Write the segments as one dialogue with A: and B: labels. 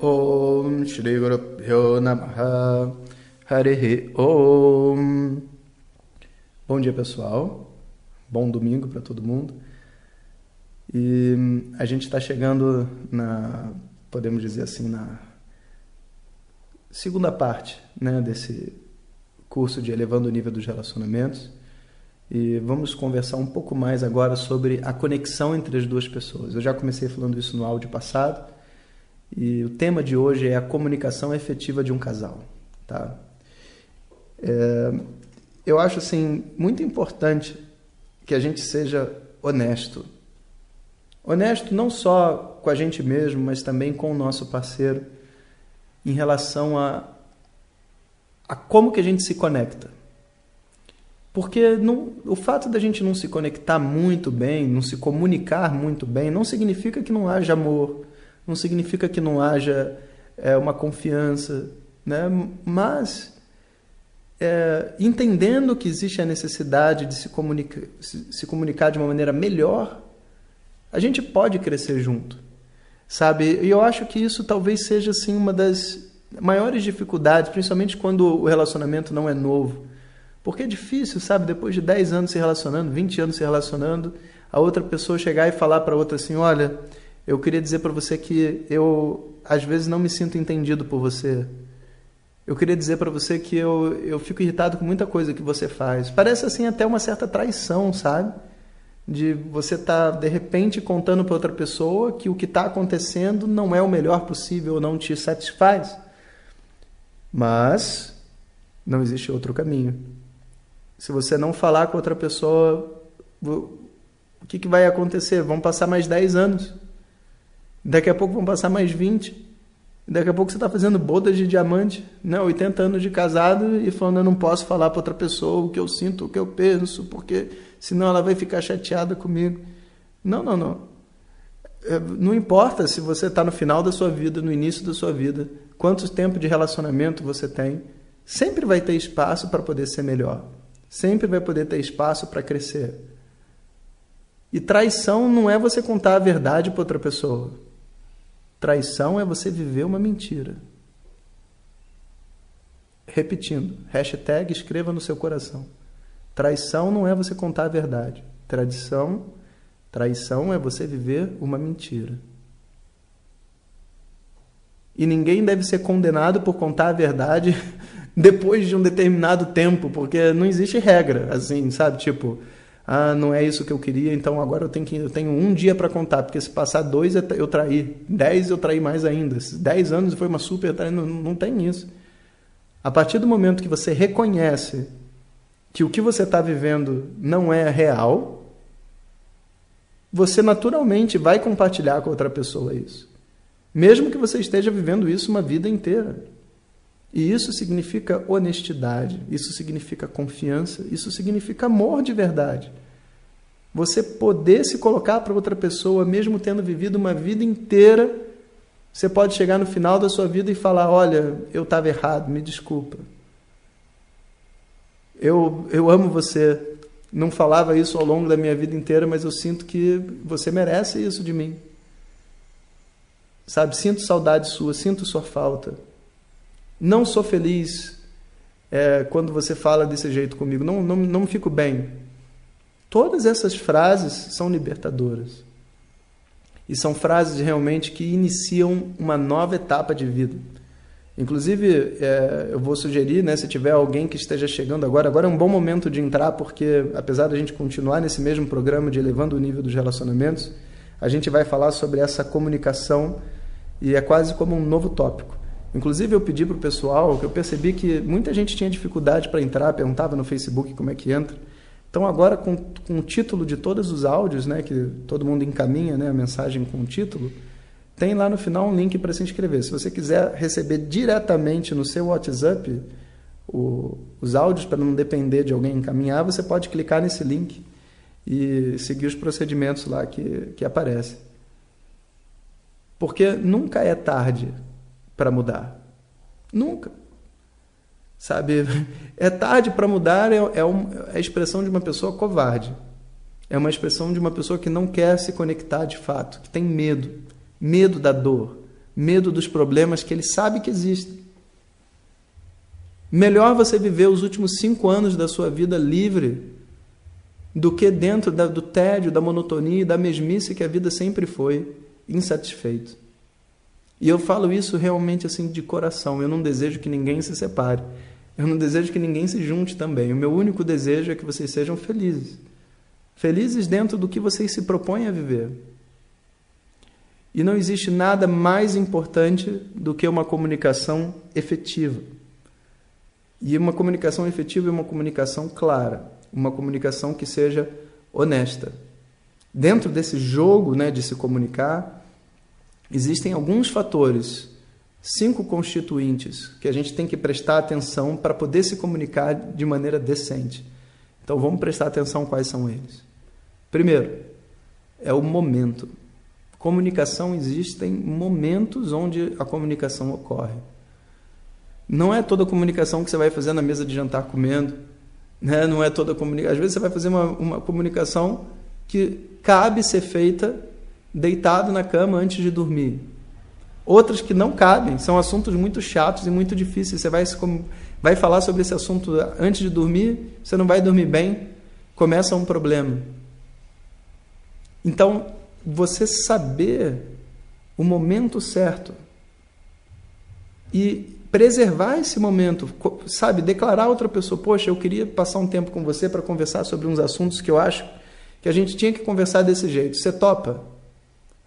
A: Guru Pyo Namaha. Harihi Om. Bom dia pessoal, bom domingo para todo mundo. E a gente está chegando na, podemos dizer assim, na segunda parte né, desse curso de Elevando o Nível dos Relacionamentos. E vamos conversar um pouco mais agora sobre a conexão entre as duas pessoas. Eu já comecei falando isso no áudio passado, e o tema de hoje é a comunicação efetiva de um casal, tá? É, eu acho assim muito importante que a gente seja honesto. Honesto não só com a gente mesmo, mas também com o nosso parceiro em relação a, a como que a gente se conecta. Porque não, o fato da gente não se conectar muito bem, não se comunicar muito bem, não significa que não haja amor, não significa que não haja é, uma confiança, né? mas é, entendendo que existe a necessidade de se, comunica, se, se comunicar de uma maneira melhor, a gente pode crescer junto, sabe? E eu acho que isso talvez seja assim uma das maiores dificuldades, principalmente quando o relacionamento não é novo. Porque é difícil, sabe? Depois de 10 anos se relacionando, 20 anos se relacionando, a outra pessoa chegar e falar para outra assim: olha, eu queria dizer para você que eu às vezes não me sinto entendido por você. Eu queria dizer para você que eu, eu fico irritado com muita coisa que você faz. Parece assim até uma certa traição, sabe? De você estar tá, de repente contando para outra pessoa que o que está acontecendo não é o melhor possível não te satisfaz. Mas não existe outro caminho. Se você não falar com outra pessoa, o que, que vai acontecer? Vão passar mais 10 anos. Daqui a pouco vão passar mais 20. Daqui a pouco você está fazendo bodas de diamante, né? 80 anos de casado e falando eu não posso falar para outra pessoa o que eu sinto, o que eu penso, porque senão ela vai ficar chateada comigo. Não, não, não. É, não importa se você está no final da sua vida, no início da sua vida, quanto tempo de relacionamento você tem, sempre vai ter espaço para poder ser melhor. Sempre vai poder ter espaço para crescer. E traição não é você contar a verdade para outra pessoa. Traição é você viver uma mentira. Repetindo, hashtag escreva no seu coração. Traição não é você contar a verdade. Tradição, traição é você viver uma mentira. E ninguém deve ser condenado por contar a verdade depois de um determinado tempo, porque não existe regra, assim, sabe? Tipo, ah, não é isso que eu queria, então agora eu tenho, que, eu tenho um dia para contar, porque se passar dois eu traí, dez eu traí mais ainda, dez anos foi uma super traí, não, não tem isso. A partir do momento que você reconhece que o que você está vivendo não é real, você naturalmente vai compartilhar com outra pessoa isso. Mesmo que você esteja vivendo isso uma vida inteira. E isso significa honestidade, isso significa confiança, isso significa amor de verdade. Você poder se colocar para outra pessoa, mesmo tendo vivido uma vida inteira, você pode chegar no final da sua vida e falar: Olha, eu estava errado, me desculpa. Eu, eu amo você. Não falava isso ao longo da minha vida inteira, mas eu sinto que você merece isso de mim. Sabe, sinto saudade sua, sinto sua falta. Não sou feliz é, quando você fala desse jeito comigo. Não, não, não fico bem. Todas essas frases são libertadoras. E são frases realmente que iniciam uma nova etapa de vida. Inclusive, é, eu vou sugerir, né, se tiver alguém que esteja chegando agora, agora é um bom momento de entrar, porque apesar da gente continuar nesse mesmo programa de elevando o nível dos relacionamentos, a gente vai falar sobre essa comunicação e é quase como um novo tópico. Inclusive, eu pedi para o pessoal, que eu percebi que muita gente tinha dificuldade para entrar, perguntava no Facebook como é que entra. Então, agora, com, com o título de todos os áudios, né, que todo mundo encaminha né, a mensagem com o título, tem lá no final um link para se inscrever. Se você quiser receber diretamente no seu WhatsApp o, os áudios para não depender de alguém encaminhar, você pode clicar nesse link e seguir os procedimentos lá que, que aparecem. Porque nunca é tarde para mudar. Nunca. Sabe? É tarde para mudar é, é, um, é a expressão de uma pessoa covarde. É uma expressão de uma pessoa que não quer se conectar de fato, que tem medo. Medo da dor. Medo dos problemas que ele sabe que existem. Melhor você viver os últimos cinco anos da sua vida livre do que dentro da, do tédio, da monotonia e da mesmice que a vida sempre foi, insatisfeito. E eu falo isso realmente assim de coração. Eu não desejo que ninguém se separe. Eu não desejo que ninguém se junte também. O meu único desejo é que vocês sejam felizes. Felizes dentro do que vocês se propõem a viver. E não existe nada mais importante do que uma comunicação efetiva. E uma comunicação efetiva é uma comunicação clara, uma comunicação que seja honesta. Dentro desse jogo né, de se comunicar, existem alguns fatores cinco constituintes que a gente tem que prestar atenção para poder se comunicar de maneira decente. Então vamos prestar atenção quais são eles. Primeiro, é o momento. Comunicação existem momentos onde a comunicação ocorre. Não é toda comunicação que você vai fazer na mesa de jantar comendo, né? Não é toda comunicação. Às vezes você vai fazer uma, uma comunicação que cabe ser feita deitado na cama antes de dormir. Outras que não cabem, são assuntos muito chatos e muito difíceis. Você vai, vai falar sobre esse assunto antes de dormir, você não vai dormir bem, começa um problema. Então, você saber o momento certo e preservar esse momento, sabe, declarar a outra pessoa, poxa, eu queria passar um tempo com você para conversar sobre uns assuntos que eu acho que a gente tinha que conversar desse jeito. Você topa?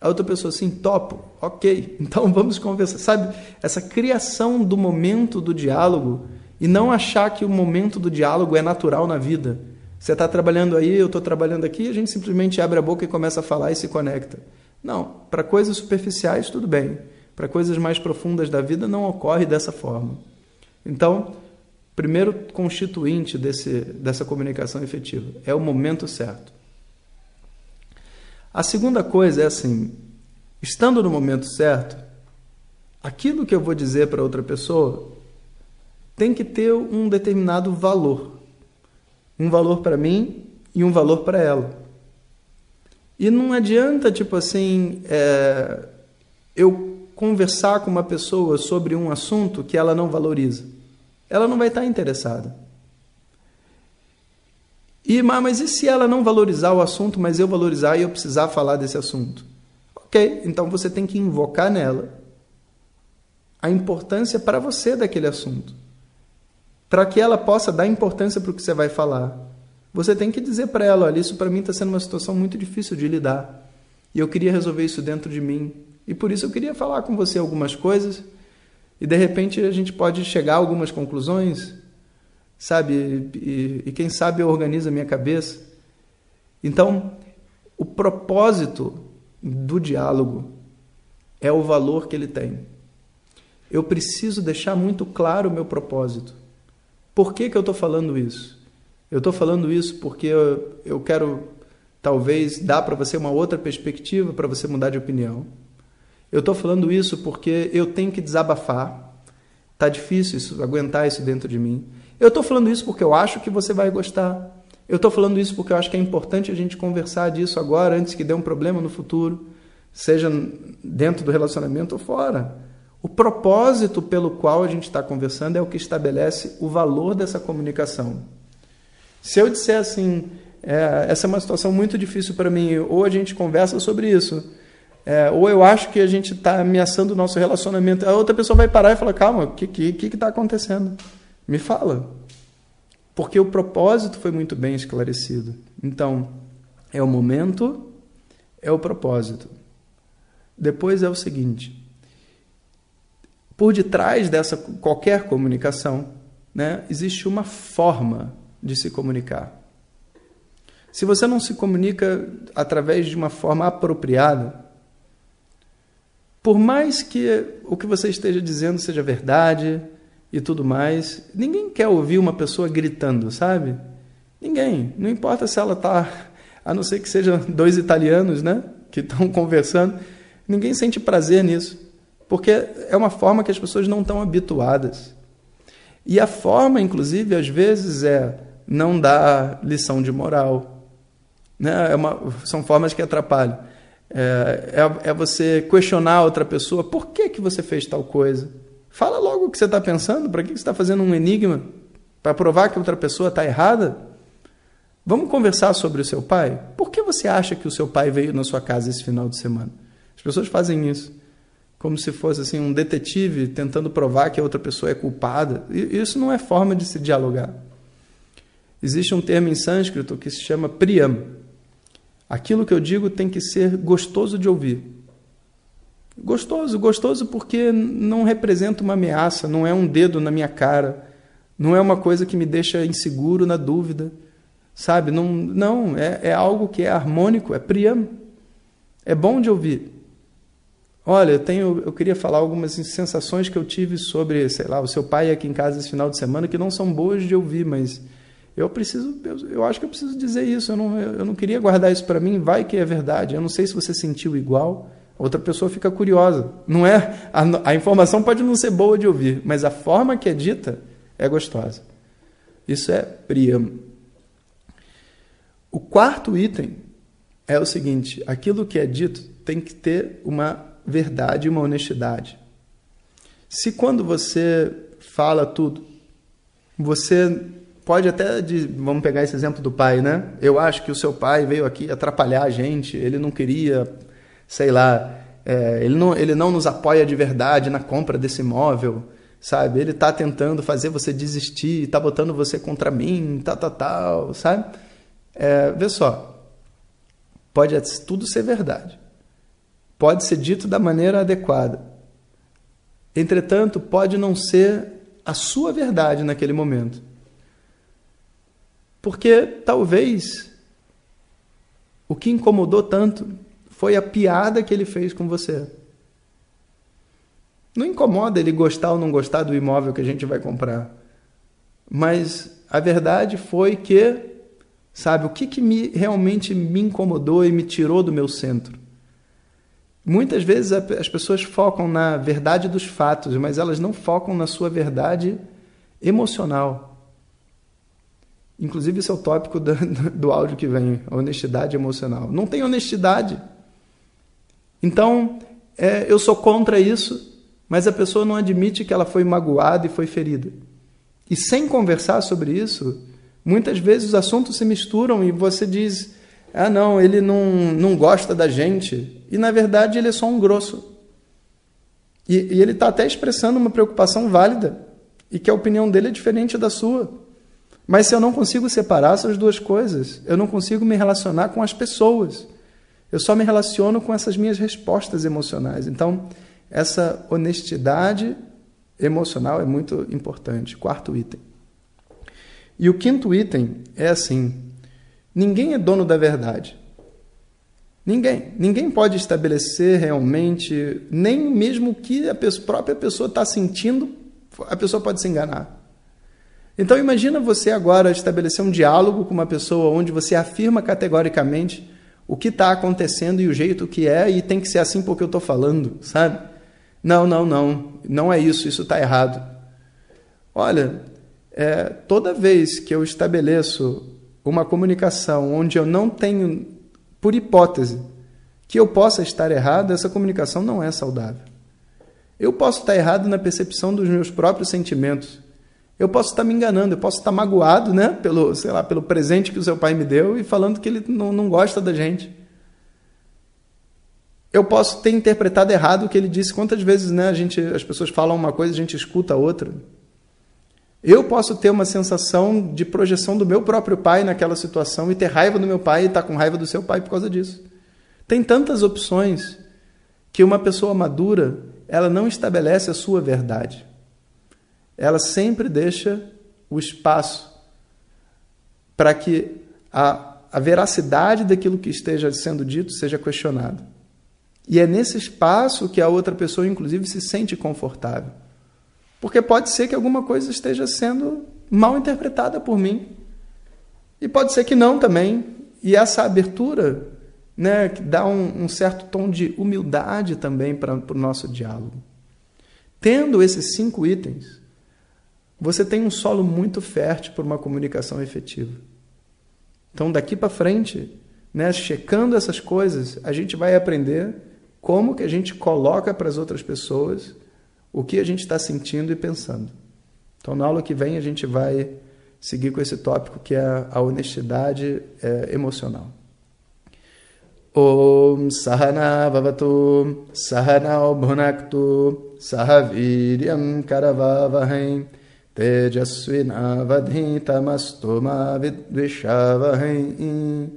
A: A outra pessoa assim, topo, ok, então vamos conversar. Sabe, essa criação do momento do diálogo e não achar que o momento do diálogo é natural na vida. Você está trabalhando aí, eu estou trabalhando aqui, a gente simplesmente abre a boca e começa a falar e se conecta. Não, para coisas superficiais tudo bem, para coisas mais profundas da vida não ocorre dessa forma. Então, primeiro constituinte desse, dessa comunicação efetiva é o momento certo. A segunda coisa é assim: estando no momento certo, aquilo que eu vou dizer para outra pessoa tem que ter um determinado valor. Um valor para mim e um valor para ela. E não adianta, tipo assim, é, eu conversar com uma pessoa sobre um assunto que ela não valoriza. Ela não vai estar interessada. E, mas e se ela não valorizar o assunto, mas eu valorizar e eu precisar falar desse assunto? Ok, então você tem que invocar nela a importância para você daquele assunto. Para que ela possa dar importância para o que você vai falar. Você tem que dizer para ela: olha, isso para mim está sendo uma situação muito difícil de lidar. E eu queria resolver isso dentro de mim. E por isso eu queria falar com você algumas coisas. E de repente a gente pode chegar a algumas conclusões sabe? E, e quem sabe eu organizo a minha cabeça. Então, o propósito do diálogo é o valor que ele tem. Eu preciso deixar muito claro o meu propósito. Por que, que eu estou falando isso? Eu estou falando isso porque eu, eu quero, talvez, dar para você uma outra perspectiva para você mudar de opinião. Eu estou falando isso porque eu tenho que desabafar. Tá difícil isso, aguentar isso dentro de mim. Eu estou falando isso porque eu acho que você vai gostar. Eu estou falando isso porque eu acho que é importante a gente conversar disso agora, antes que dê um problema no futuro, seja dentro do relacionamento ou fora. O propósito pelo qual a gente está conversando é o que estabelece o valor dessa comunicação. Se eu disser assim, é, essa é uma situação muito difícil para mim, ou a gente conversa sobre isso, é, ou eu acho que a gente está ameaçando o nosso relacionamento, a outra pessoa vai parar e falar: calma, o que está que, que tá acontecendo? Me fala. Porque o propósito foi muito bem esclarecido. Então, é o momento, é o propósito. Depois é o seguinte: por detrás dessa qualquer comunicação, né, existe uma forma de se comunicar. Se você não se comunica através de uma forma apropriada, por mais que o que você esteja dizendo seja verdade e tudo mais, ninguém quer ouvir uma pessoa gritando, sabe? Ninguém. Não importa se ela está, a não ser que sejam dois italianos, né? Que estão conversando. Ninguém sente prazer nisso. Porque é uma forma que as pessoas não estão habituadas. E a forma, inclusive, às vezes é não dar lição de moral. Né? É uma, são formas que atrapalham. É, é, é, você questionar outra pessoa: por que, que você fez tal coisa? Fala logo o que você está pensando, para que, você está fazendo um enigma? Para provar que outra pessoa está errada? Vamos conversar sobre o seu pai? Por que você acha que o seu pai veio na sua casa esse final de semana? As pessoas fazem isso como se fosse assim um detetive tentando provar que a outra pessoa é culpada. E isso não é forma de se dialogar. Existe um termo em sânscrito que se chama priyam. Aquilo que eu digo tem que ser gostoso de ouvir. Gostoso, gostoso porque não representa uma ameaça, não é um dedo na minha cara, não é uma coisa que me deixa inseguro, na dúvida, sabe? Não, não é, é algo que é harmônico, é priyam. É bom de ouvir. Olha, eu tenho, eu queria falar algumas sensações que eu tive sobre, sei lá, o seu pai aqui em casa esse final de semana que não são boas de ouvir, mas eu preciso, eu, eu acho que eu preciso dizer isso. Eu não, eu não queria guardar isso para mim. Vai que é verdade. Eu não sei se você sentiu igual. Outra pessoa fica curiosa. Não é a, a informação pode não ser boa de ouvir, mas a forma que é dita é gostosa. Isso é priyam. O quarto item é o seguinte: aquilo que é dito tem que ter uma verdade e uma honestidade. Se quando você fala tudo, você pode até, de, vamos pegar esse exemplo do pai, né? Eu acho que o seu pai veio aqui atrapalhar a gente, ele não queria, sei lá, é, ele, não, ele não nos apoia de verdade na compra desse imóvel, sabe? Ele está tentando fazer você desistir, está botando você contra mim, tal, tal, tal, sabe? É, vê só, pode tudo ser verdade pode ser dito da maneira adequada. Entretanto, pode não ser a sua verdade naquele momento. Porque talvez o que incomodou tanto foi a piada que ele fez com você. Não incomoda ele gostar ou não gostar do imóvel que a gente vai comprar. Mas a verdade foi que, sabe, o que, que me, realmente me incomodou e me tirou do meu centro? Muitas vezes as pessoas focam na verdade dos fatos, mas elas não focam na sua verdade emocional. Inclusive, esse é o tópico do, do áudio que vem, honestidade emocional. Não tem honestidade. Então, é, eu sou contra isso, mas a pessoa não admite que ela foi magoada e foi ferida. E sem conversar sobre isso, muitas vezes os assuntos se misturam e você diz: ah, não, ele não, não gosta da gente. E na verdade ele é só um grosso. E, e ele está até expressando uma preocupação válida e que a opinião dele é diferente da sua. Mas se eu não consigo separar essas duas coisas, eu não consigo me relacionar com as pessoas. Eu só me relaciono com essas minhas respostas emocionais. Então, essa honestidade emocional é muito importante. Quarto item. E o quinto item é assim: Ninguém é dono da verdade. Ninguém. Ninguém pode estabelecer realmente, nem mesmo o que a própria pessoa está sentindo, a pessoa pode se enganar. Então imagina você agora estabelecer um diálogo com uma pessoa onde você afirma categoricamente o que está acontecendo e o jeito que é, e tem que ser assim porque eu estou falando, sabe? Não, não, não, não é isso, isso está errado. Olha, é, toda vez que eu estabeleço uma comunicação onde eu não tenho, por hipótese, que eu possa estar errado, essa comunicação não é saudável. Eu posso estar errado na percepção dos meus próprios sentimentos. Eu posso estar me enganando, eu posso estar magoado, né, pelo, sei lá, pelo presente que o seu pai me deu e falando que ele não, não gosta da gente. Eu posso ter interpretado errado o que ele disse. Quantas vezes, né, a gente, as pessoas falam uma coisa, a gente escuta outra. Eu posso ter uma sensação de projeção do meu próprio pai naquela situação e ter raiva do meu pai e estar com raiva do seu pai por causa disso. Tem tantas opções que uma pessoa madura, ela não estabelece a sua verdade. Ela sempre deixa o espaço para que a, a veracidade daquilo que esteja sendo dito seja questionado. E é nesse espaço que a outra pessoa, inclusive, se sente confortável. Porque pode ser que alguma coisa esteja sendo mal interpretada por mim. E pode ser que não também. E essa abertura né, que dá um, um certo tom de humildade também para o nosso diálogo. Tendo esses cinco itens, você tem um solo muito fértil para uma comunicação efetiva. Então, daqui para frente, né, checando essas coisas, a gente vai aprender como que a gente coloca para as outras pessoas o que a gente está sentindo e pensando. Então, na aula que vem, a gente vai seguir com esse tópico que é a honestidade é, emocional. Om Sahana Vavatu Sahana Bhunaktu Sahaviryam Karavavahem Vidvishavahem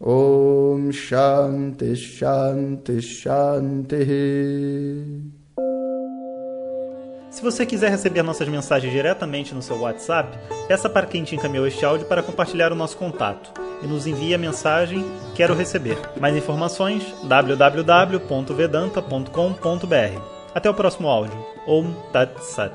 A: Om Shanti Shanti Shanti
B: se você quiser receber nossas mensagens diretamente no seu WhatsApp, peça para quem te encaminhou este áudio para compartilhar o nosso contato e nos envie a mensagem Quero receber. Mais informações www.vedanta.com.br. Até o próximo áudio. Om Tat Sat.